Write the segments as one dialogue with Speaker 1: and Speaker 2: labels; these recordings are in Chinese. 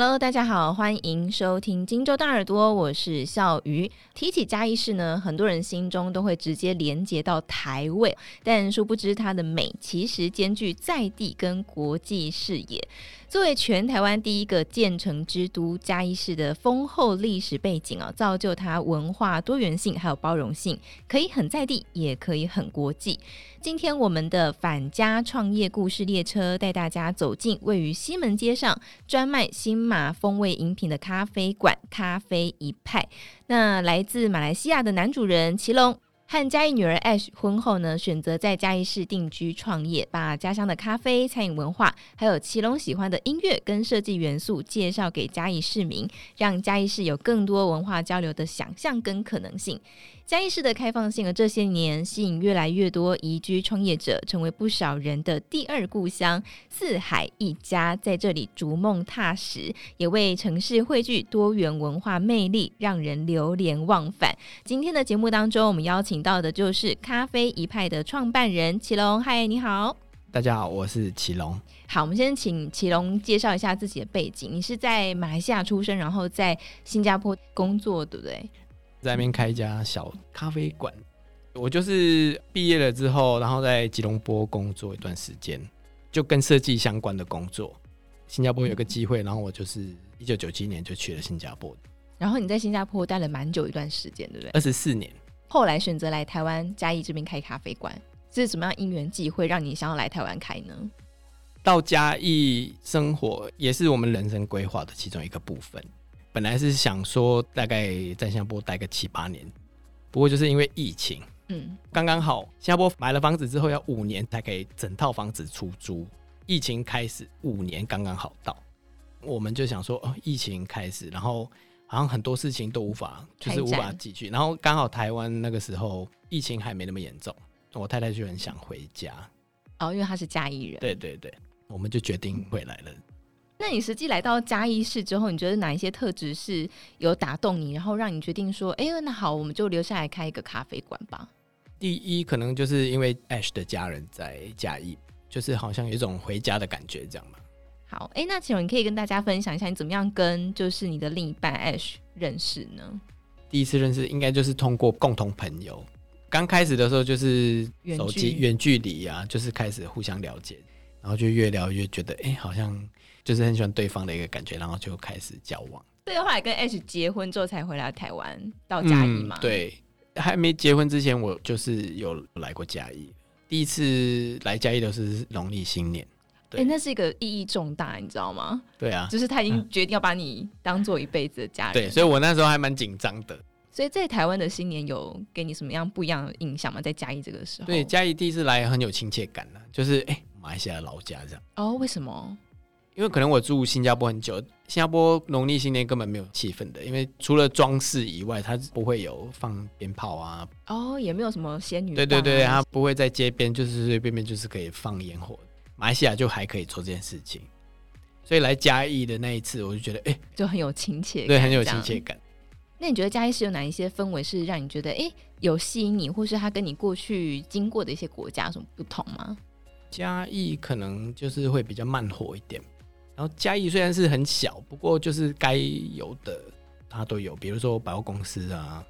Speaker 1: Hello，大家好，欢迎收听《荆州大耳朵》，我是笑鱼。提起嘉义市呢，很多人心中都会直接连接到台味，但殊不知它的美其实兼具在地跟国际视野。作为全台湾第一个建成之都，嘉义市的丰厚历史背景啊，造就它文化多元性还有包容性，可以很在地，也可以很国际。今天我们的返家创业故事列车带大家走进位于西门街上专卖新马风味饮品的咖啡馆——咖啡一派。那来自马来西亚的男主人奇隆。和嘉义女儿 Ash 婚后呢，选择在嘉义市定居创业，把家乡的咖啡、餐饮文化，还有祁隆喜欢的音乐跟设计元素介绍给嘉义市民，让嘉义市有更多文化交流的想象跟可能性。嘉义市的开放性，而这些年吸引越来越多移居创业者，成为不少人的第二故乡。四海一家，在这里逐梦踏实，也为城市汇聚多元文化魅力，让人流连忘返。今天的节目当中，我们邀请到的就是咖啡一派的创办人祁隆。嗨，你好，
Speaker 2: 大家好，我是祁隆。
Speaker 1: 好，我们先请祁隆介绍一下自己的背景。你是在马来西亚出生，然后在新加坡工作，对不对？
Speaker 2: 在那边开一家小咖啡馆，我就是毕业了之后，然后在吉隆坡工作一段时间，就跟设计相关的工作。新加坡有个机会，然后我就是一九九七年就去了新加坡。
Speaker 1: 然后你在新加坡待了蛮久一段时间，对不对？
Speaker 2: 二十四年。
Speaker 1: 后来选择来台湾嘉义这边开咖啡馆，这是怎么样因缘际会让你想要来台湾开呢？
Speaker 2: 到嘉义生活也是我们人生规划的其中一个部分。本来是想说大概在新加坡待个七八年，不过就是因为疫情，嗯，刚刚好新加坡买了房子之后要五年才可以整套房子出租，疫情开始五年刚刚好到，我们就想说哦，疫情开始，然后好像很多事情都无法就是无法继续，然后刚好台湾那个时候疫情还没那么严重，我太太就很想回家，
Speaker 1: 哦，因为她是嘉义人，
Speaker 2: 对对对，我们就决定回来了。
Speaker 1: 那你实际来到嘉义市之后，你觉得哪一些特质是有打动你，然后让你决定说，哎、欸，那好，我们就留下来开一个咖啡馆吧？
Speaker 2: 第一，可能就是因为 Ash 的家人在嘉义，就是好像有一种回家的感觉，这样嘛。
Speaker 1: 好，哎、欸，那请问你可以跟大家分享一下，你怎么样跟就是你的另一半 Ash 认识呢？
Speaker 2: 第一次认识应该就是通过共同朋友，刚开始的时候就是手机远距离啊，就是开始互相了解，然后就越聊越觉得，哎、欸，好像。就是很喜欢对方的一个感觉，然后就开始交往。
Speaker 1: 对，后来跟 Ash 结婚之后才回来台湾到嘉义嘛、
Speaker 2: 嗯。对，还没结婚之前，我就是有来过嘉义。第一次来嘉义都是农历新年。对、欸，
Speaker 1: 那是一个意义重大，你知道吗？
Speaker 2: 对啊，
Speaker 1: 就是他已经决定要把你当做一辈子的家人。
Speaker 2: 对，所以我那时候还蛮紧张的。
Speaker 1: 所以在台湾的新年有给你什么样不一样的印象吗？在嘉义这个时候，
Speaker 2: 对，嘉义第一次来很有亲切感呢，就是哎、欸，马来西亚老家这样。
Speaker 1: 哦，为什么？
Speaker 2: 因为可能我住新加坡很久，新加坡农历新年根本没有气氛的，因为除了装饰以外，它不会有放鞭炮啊。
Speaker 1: 哦，也没有什么仙女、啊。
Speaker 2: 对对对，它不会在街边，就是随随便便就是可以放烟火。马来西亚就还可以做这件事情，所以来嘉义的那一次，我就觉得哎，
Speaker 1: 就很有亲切感，
Speaker 2: 对，很有亲切感。
Speaker 1: 那你觉得嘉义是有哪一些氛围是让你觉得哎有吸引你，或是它跟你过去经过的一些国家有什么不同吗？
Speaker 2: 嘉义可能就是会比较慢活一点。然后嘉义虽然是很小，不过就是该有的它都有，比如说百货公司啊。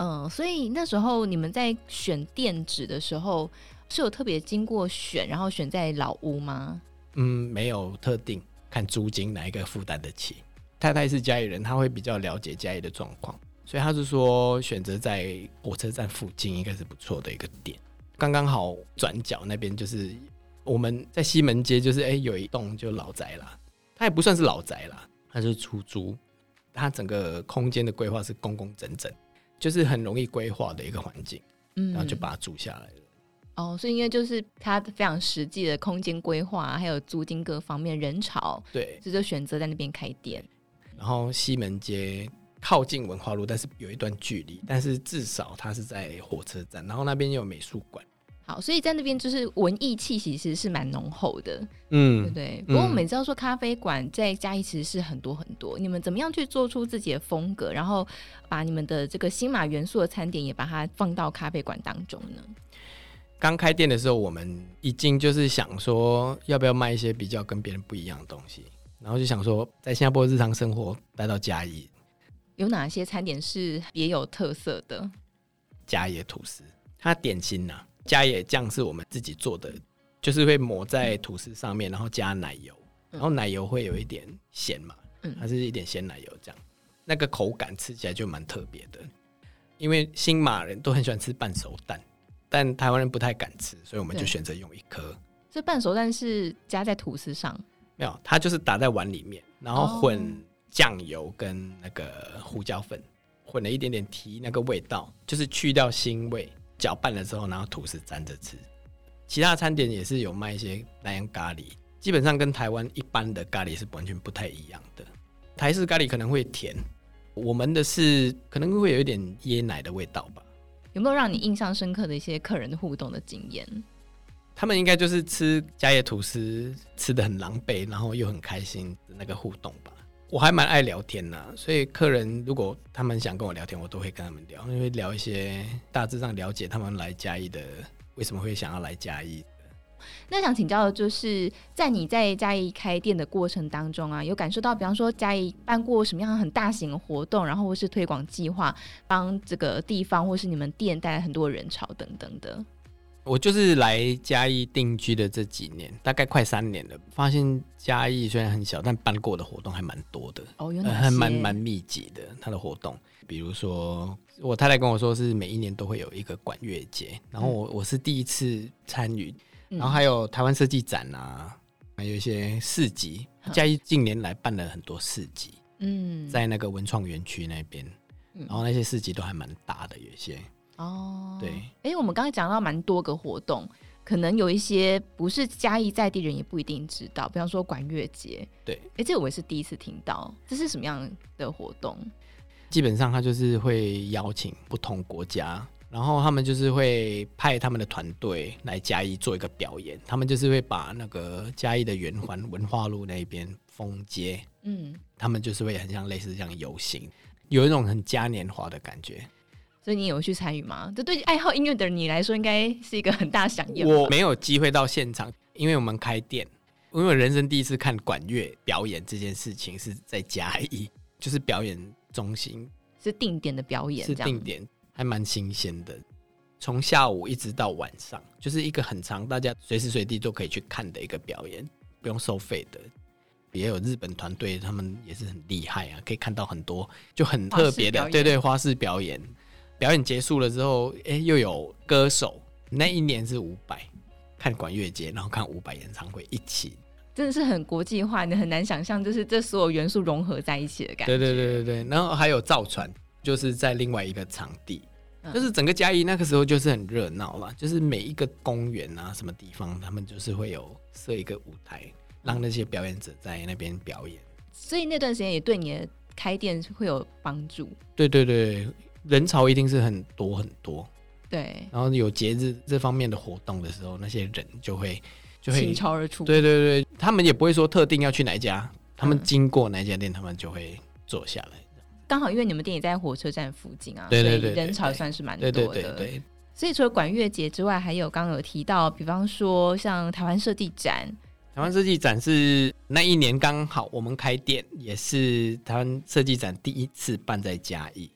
Speaker 1: 嗯，所以那时候你们在选店址的时候是有特别经过选，然后选在老屋吗？
Speaker 2: 嗯，没有特定，看租金哪一个负担得起。太太是家里人，他会比较了解家里的状况，所以他是说选择在火车站附近应该是不错的一个点，刚刚好转角那边就是我们在西门街，就是哎有一栋就老宅了。它也不算是老宅啦，它是出租。它整个空间的规划是工工整整，就是很容易规划的一个环境，嗯，然后就把它租下来了。
Speaker 1: 哦，所以因为就是它非常实际的空间规划，还有租金各方面人潮，
Speaker 2: 对，
Speaker 1: 所以就选择在那边开店。
Speaker 2: 然后西门街靠近文化路，但是有一段距离，但是至少它是在火车站，然后那边又有美术馆。
Speaker 1: 好，所以在那边就是文艺气息其实是蛮浓厚的，
Speaker 2: 嗯，
Speaker 1: 对不对？不过我们知道说咖啡馆在嘉义其实是很多很多，你们怎么样去做出自己的风格，然后把你们的这个新马元素的餐点也把它放到咖啡馆当中呢？
Speaker 2: 刚开店的时候，我们已经就是想说要不要卖一些比较跟别人不一样的东西，然后就想说在新加坡日常生活带到嘉义，
Speaker 1: 有哪些餐点是别有特色的？
Speaker 2: 嘉义吐司，它点心呢、啊，嘉义酱是我们自己做的，就是会抹在吐司上面，然后加奶油，然后奶油会有一点咸嘛，嗯，它是一点鲜奶油这样，那个口感吃起来就蛮特别的。因为新马人都很喜欢吃半熟蛋，但台湾人不太敢吃，所以我们就选择用一颗。
Speaker 1: 这半熟蛋是加在吐司上？
Speaker 2: 没有，它就是打在碗里面，然后混酱油跟那个胡椒粉，混了一点点提那个味道，就是去掉腥味。搅拌了之后，然后吐司沾着吃。其他餐点也是有卖一些南洋咖喱，基本上跟台湾一般的咖喱是完全不太一样的。台式咖喱可能会甜。我们的是可能会有一点椰奶的味道吧？
Speaker 1: 有没有让你印象深刻的一些客人互动的经验？
Speaker 2: 他们应该就是吃嘉义吐司吃的很狼狈，然后又很开心的那个互动吧。我还蛮爱聊天呐，所以客人如果他们想跟我聊天，我都会跟他们聊，因为聊一些大致上了解他们来嘉义的为什么会想要来嘉义。
Speaker 1: 那想请教的就是，在你在嘉义开店的过程当中啊，有感受到，比方说嘉义办过什么样很大型的活动，然后或是推广计划，帮这个地方或是你们店带来很多人潮等等的。
Speaker 2: 我就是来嘉义定居的这几年，大概快三年了，发现嘉义虽然很小，但办过的活动还蛮多的
Speaker 1: 哦，有哪些？
Speaker 2: 还蛮蛮密集的，它的活动，比如说我太太跟我说是每一年都会有一个管乐节，然后我我是第一次参与。然后还有台湾设计展啊，还有一些市集。嘉义近年来办了很多市集，嗯，在那个文创园区那边，然后那些市集都还蛮大的，有一些哦。对，
Speaker 1: 哎，我们刚才讲到蛮多个活动，可能有一些不是嘉义在地人也不一定知道，比方说管乐节。
Speaker 2: 对，
Speaker 1: 哎，这个我也是第一次听到，这是什么样的活动？
Speaker 2: 基本上他就是会邀请不同国家。然后他们就是会派他们的团队来嘉义做一个表演，他们就是会把那个嘉义的圆环文化路那边封街，嗯，他们就是会很像类似这样游行，有一种很嘉年华的感觉。
Speaker 1: 所以你有去参与吗？这对爱好音乐的你来说，应该是一个很大响应。
Speaker 2: 我没有机会到现场，因为我们开店，因为我人生第一次看管乐表演这件事情是在嘉义，就是表演中心
Speaker 1: 是定点的表演，
Speaker 2: 是定点。还蛮新鲜的，从下午一直到晚上，就是一个很长，大家随时随地都可以去看的一个表演，不用收费的。也有日本团队，他们也是很厉害啊，可以看到很多就很特别的，对对，花式表演。表演结束了之后，哎，又有歌手。那一年是五百看管乐节，然后看五百演唱会，一起，
Speaker 1: 真的是很国际化，你很难想象，就是这所有元素融合在一起的感觉。
Speaker 2: 对对对对对，然后还有造船，就是在另外一个场地。就是整个嘉义那个时候就是很热闹了，就是每一个公园啊，什么地方，他们就是会有设一个舞台，让那些表演者在那边表演。
Speaker 1: 所以那段时间也对你的开店会有帮助。
Speaker 2: 对对对，人潮一定是很多很多。
Speaker 1: 对，
Speaker 2: 然后有节日这方面的活动的时候，那些人就会就会
Speaker 1: 倾巢而出。
Speaker 2: 对对对，他们也不会说特定要去哪一家，他们经过哪家店，他们就会坐下来。
Speaker 1: 刚好因为你们店也在火车站附近啊，对对对人潮算是蛮多的。对对对对对，所以除了管乐节之外，还有刚刚有提到，比方说像台湾设计展。
Speaker 2: 台湾设计展是那一年刚好我们开店，也是台湾设计展第一次办在嘉义。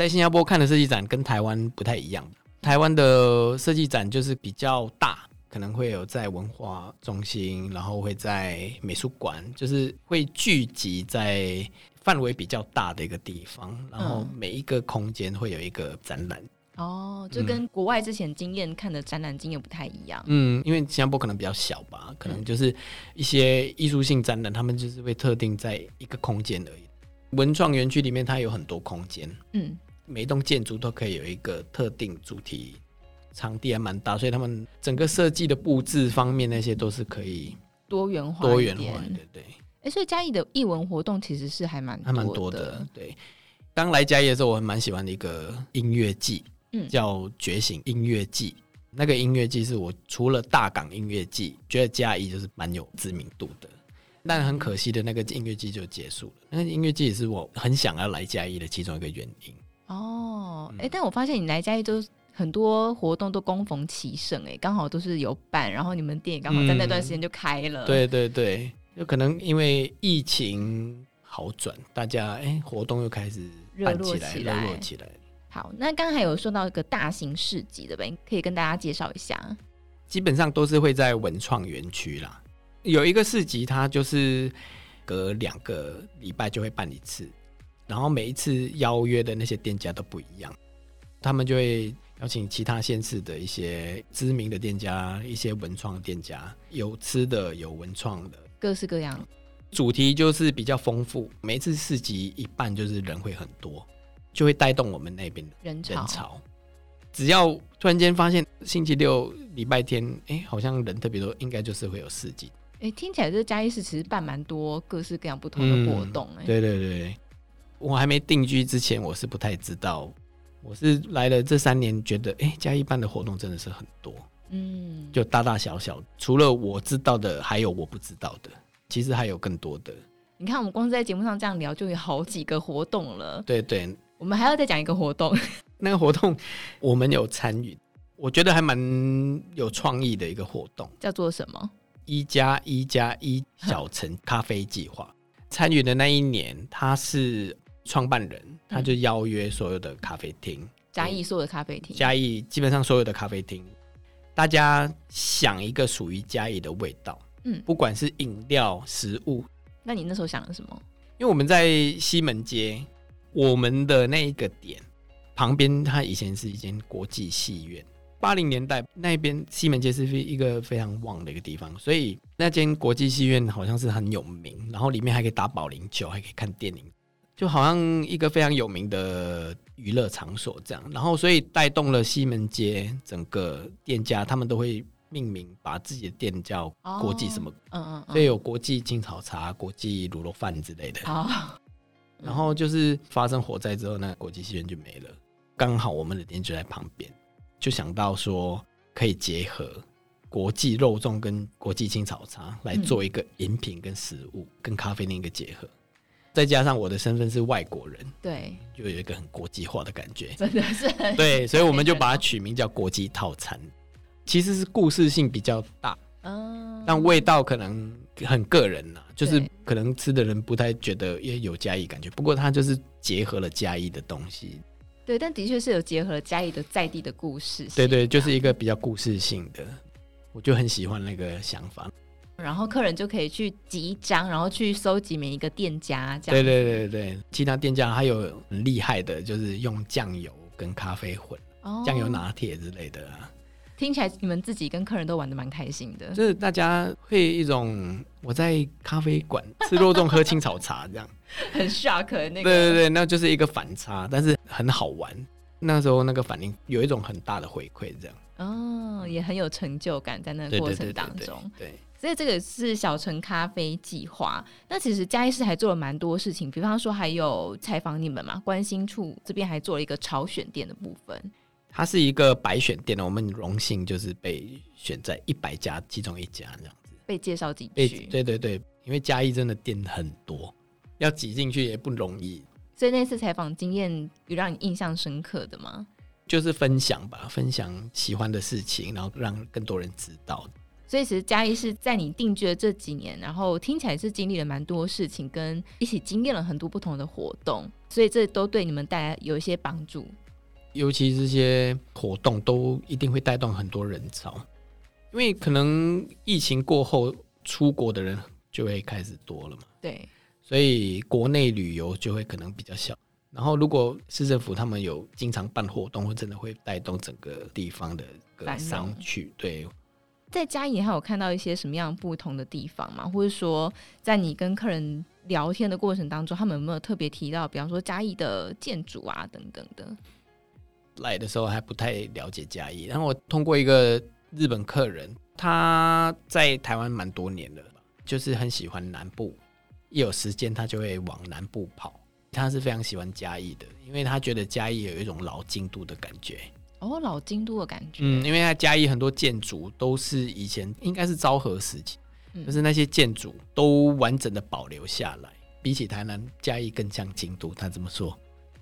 Speaker 2: 在新加坡看的设计展跟台湾不太一样，台湾的设计展就是比较大，可能会有在文化中心，然后会在美术馆，就是会聚集在。范围比较大的一个地方，然后每一个空间会有一个展览。
Speaker 1: 哦，就跟国外之前经验看的展览经验不太一样。
Speaker 2: 嗯，因为新加坡可能比较小吧，可能就是一些艺术性展览，他们就是会特定在一个空间而已。文创园区里面它有很多空间，嗯，每一栋建筑都可以有一个特定主题，场地还蛮大，所以他们整个设计的布置方面那些都是可以
Speaker 1: 多元化、
Speaker 2: 多元化，对对。
Speaker 1: 哎、欸，所以嘉义的艺文活动其实是还蛮
Speaker 2: 还蛮多的。对，刚来嘉义的时候，我还蛮喜欢的一个音乐季，嗯，叫觉醒音乐季。那个音乐季是我除了大港音乐季，觉得嘉义就是蛮有知名度的。但很可惜的，那个音乐季就结束了。那个音乐季也是我很想要来嘉义的其中一个原因。
Speaker 1: 哦，哎、但我发现你来嘉义都很多活动都恭逢其盛，哎，刚好都是有办，然后你们店也刚好在那段时间就开了。
Speaker 2: 嗯、对对对。有可能因为疫情好转，大家哎、欸、活动又开始办起来，热络起来。
Speaker 1: 好，那刚才有说到一个大型市集的呗，可以跟大家介绍一下。
Speaker 2: 基本上都是会在文创园区啦，有一个市集，它就是隔两个礼拜就会办一次，然后每一次邀约的那些店家都不一样，他们就会邀请其他县市的一些知名的店家，一些文创店家，有吃的，有文创的，
Speaker 1: 各式各样。
Speaker 2: 主题就是比较丰富，每一次市集一办就是人会很多，就会带动我们那边的人潮。只要突然间发现星期六、礼拜天，哎、欸，好像人特别多，应该就是会有市集。
Speaker 1: 哎、欸，听起来这嘉义市其实办蛮多各式各样不同的活动、欸。哎、嗯，
Speaker 2: 对对对，我还没定居之前，我是不太知道。我是来了这三年，觉得哎、欸，嘉义办的活动真的是很多。嗯，就大大小小，除了我知道的，还有我不知道的，其实还有更多的。
Speaker 1: 你看，我们光是在节目上这样聊，就有好几个活动了。
Speaker 2: 对对。
Speaker 1: 我们还要再讲一个活动，
Speaker 2: 那个活动我们有参与，我觉得还蛮有创意的一个活动，
Speaker 1: 叫做什么？
Speaker 2: 一加一加一小城咖啡计划。参与的那一年，它是创办人，他就邀约所有的咖啡厅，
Speaker 1: 嘉义所有的咖啡厅，
Speaker 2: 嘉义基本上所有的咖啡厅，大家想一个属于嘉义的味道，嗯，不管是饮料、食物。
Speaker 1: 那你那时候想了什么？
Speaker 2: 因为我们在西门街。我们的那一个点旁边，它以前是一间国际戏院。八零年代那边西门街是一个非常旺的一个地方，所以那间国际戏院好像是很有名，然后里面还可以打保龄球，还可以看电影，就好像一个非常有名的娱乐场所这样。然后所以带动了西门街整个店家，他们都会命名把自己的店叫国际什么，嗯嗯，所以有国际青草茶、国际卤肉饭之类的。然后就是发生火灾之后，呢国际戏院就没了。刚好我们的店就在旁边，就想到说可以结合国际肉粽跟国际青草茶来做一个饮品跟食物跟咖啡的一个结合。再加上我的身份是外国人，对，就有一个很国际化的感觉，
Speaker 1: 真的是
Speaker 2: 对，所以我们就把它取名叫国际套餐。其实是故事性比较大，嗯，但味道可能。很个人呐，就是可能吃的人不太觉得也有嘉义感觉，不过它就是结合了嘉义的东西。
Speaker 1: 对，但的确是有结合了嘉义的在地的故事。
Speaker 2: 对对，就是一个比较故事性的，我就很喜欢那个想法。
Speaker 1: 然后客人就可以去集章，然后去搜集每一个店家。这样。
Speaker 2: 对对对对，其他店家还有很厉害的，就是用酱油跟咖啡混，哦、酱油拿铁之类的。
Speaker 1: 听起来你们自己跟客人都玩的蛮开心的，
Speaker 2: 就是大家会一种我在咖啡馆吃肉粽喝青草茶这样，
Speaker 1: 很 shock 那个。对
Speaker 2: 对对，那就是一个反差，但是很好玩。那时候那个反应有一种很大的回馈，这样
Speaker 1: 哦，也很有成就感在那个过程当中。对，对，对，对，对，对，所以这个是小城咖啡计划。那其实嘉义市还做了蛮多事情，比方说还有采访你们嘛，关心处这边还做了一个潮选店的部分。
Speaker 2: 它是一个百选店的，我们荣幸就是被选在一百家其中一家这样子，
Speaker 1: 被介绍进去。
Speaker 2: 对对对，因为嘉义真的店很多，要挤进去也不容易。
Speaker 1: 所以那次采访经验有让你印象深刻的吗？
Speaker 2: 就是分享吧，分享喜欢的事情，然后让更多人知道。
Speaker 1: 所以其实嘉义是在你定居的这几年，然后听起来是经历了蛮多事情，跟一起经验了很多不同的活动，所以这都对你们带来有一些帮助。
Speaker 2: 尤其这些活动都一定会带动很多人潮，因为可能疫情过后出国的人就会开始多了嘛。
Speaker 1: 对，
Speaker 2: 所以国内旅游就会可能比较小。然后如果市政府他们有经常办活动，会真的会带动整个地方的个商区。对，
Speaker 1: 在嘉义你还有看到一些什么样不同的地方吗？或者说，在你跟客人聊天的过程当中，他们有没有特别提到，比方说嘉义的建筑啊等等的？
Speaker 2: 来的时候还不太了解嘉义，然后我通过一个日本客人，他在台湾蛮多年了，就是很喜欢南部，一有时间他就会往南部跑。他是非常喜欢嘉义的，因为他觉得嘉义有一种老京都的感觉。
Speaker 1: 哦，老京都的感觉。
Speaker 2: 嗯，因为他嘉义很多建筑都是以前应该是昭和时期，嗯，就是那些建筑都完整的保留下来，比起台南，嘉义更像京都。他这么说。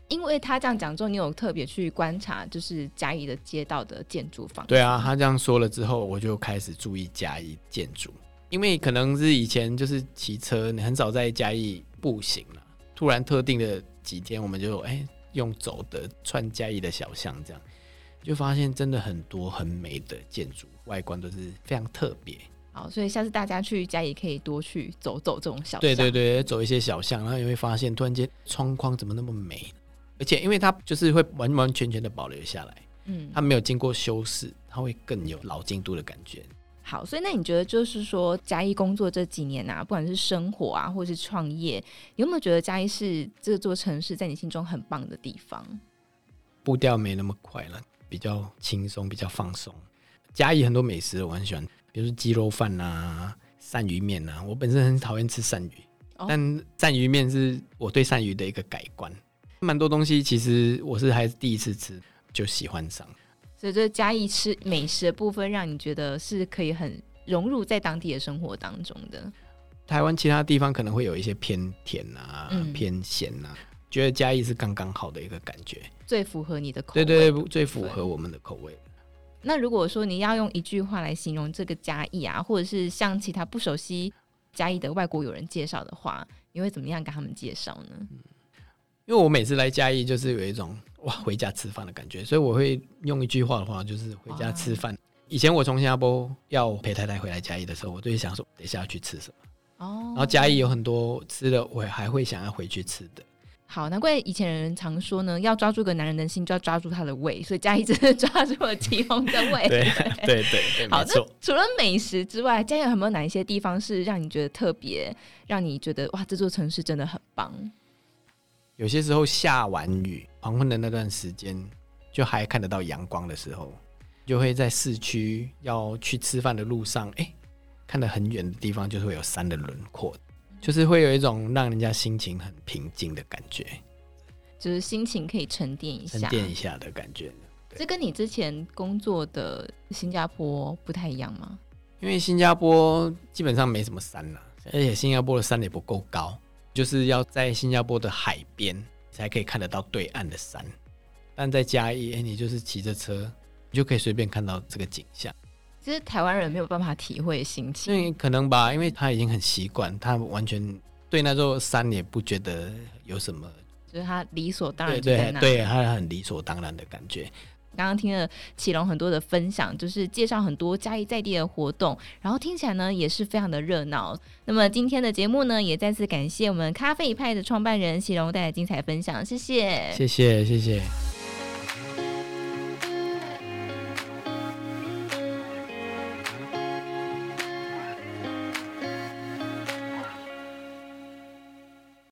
Speaker 1: 因为他这样讲之后，你有特别去观察，就是嘉义的街道的建筑方式。
Speaker 2: 对啊，他这样说了之后，我就开始注意嘉义建筑。因为可能是以前就是骑车，你很少在嘉义步行了。突然特定的几天，我们就哎、欸、用走的串嘉义的小巷，这样就发现真的很多很美的建筑，外观都是非常特别。
Speaker 1: 好，所以下次大家去嘉义可以多去走走这种小巷。
Speaker 2: 对对对，走一些小巷，然后你会发现突然间窗框怎么那么美，而且因为它就是会完完全全的保留下来，嗯，它没有经过修饰，它会更有老京都的感觉。
Speaker 1: 好，所以那你觉得就是说嘉义工作这几年啊，不管是生活啊，或是创业，有没有觉得嘉义是这座城市在你心中很棒的地方？
Speaker 2: 步调没那么快了，比较轻松，比较放松。嘉义很多美食我很喜欢，比如说鸡肉饭啊、鳝鱼面啊。我本身很讨厌吃鳝鱼，哦、但鳝鱼面是我对鳝鱼的一个改观。蛮多东西其实我是还是第一次吃就喜欢上。
Speaker 1: 所以，这嘉义吃美食的部分，让你觉得是可以很融入在当地的生活当中的。
Speaker 2: 台湾其他地方可能会有一些偏甜啊、嗯、偏咸啊，觉得嘉义是刚刚好的一个感觉，
Speaker 1: 最符合你的口味。
Speaker 2: 对对对，最符合我们的口味。
Speaker 1: 那如果说你要用一句话来形容这个嘉义啊，或者是向其他不熟悉嘉义的外国友人介绍的话，你会怎么样跟他们介绍呢？嗯
Speaker 2: 因为我每次来嘉义，就是有一种哇回家吃饭的感觉，所以我会用一句话的话，就是回家吃饭。哦、以前我从新加坡要陪太太回来嘉义的时候，我就会想说，等一下要去吃什么。哦。然后嘉义有很多吃的，我还会想要回去吃的。
Speaker 1: 好，难怪以前人常说呢，要抓住个男人的心，就要抓住他的胃。所以嘉义真的 抓住了祁隆的胃。
Speaker 2: 对 对对对，
Speaker 1: 好，没错。除了美食之外，嘉义有没有哪一些地方是让你觉得特别，让你觉得哇，这座城市真的很棒？
Speaker 2: 有些时候下完雨，黄昏的那段时间，就还看得到阳光的时候，就会在市区要去吃饭的路上，哎、欸，看得很远的地方，就是会有山的轮廓，就是会有一种让人家心情很平静的感觉，
Speaker 1: 就是心情可以沉淀一下，
Speaker 2: 沉淀一下的感觉。
Speaker 1: 这跟你之前工作的新加坡不太一样吗？
Speaker 2: 因为新加坡基本上没什么山了，而且新加坡的山也不够高。就是要在新加坡的海边才可以看得到对岸的山，但在嘉义，哎，你就是骑着车，你就可以随便看到这个景象。
Speaker 1: 其实台湾人没有办法体会心情，
Speaker 2: 因为可能吧，因为他已经很习惯，他完全对那座山也不觉得有什么，
Speaker 1: 就是他理所当然，
Speaker 2: 对对对，他很理所当然的感觉。
Speaker 1: 刚刚听了启龙很多的分享，就是介绍很多嘉义在地的活动，然后听起来呢也是非常的热闹。那么今天的节目呢，也再次感谢我们咖啡一派的创办人启龙带来精彩分享，谢谢，
Speaker 2: 谢谢，谢谢。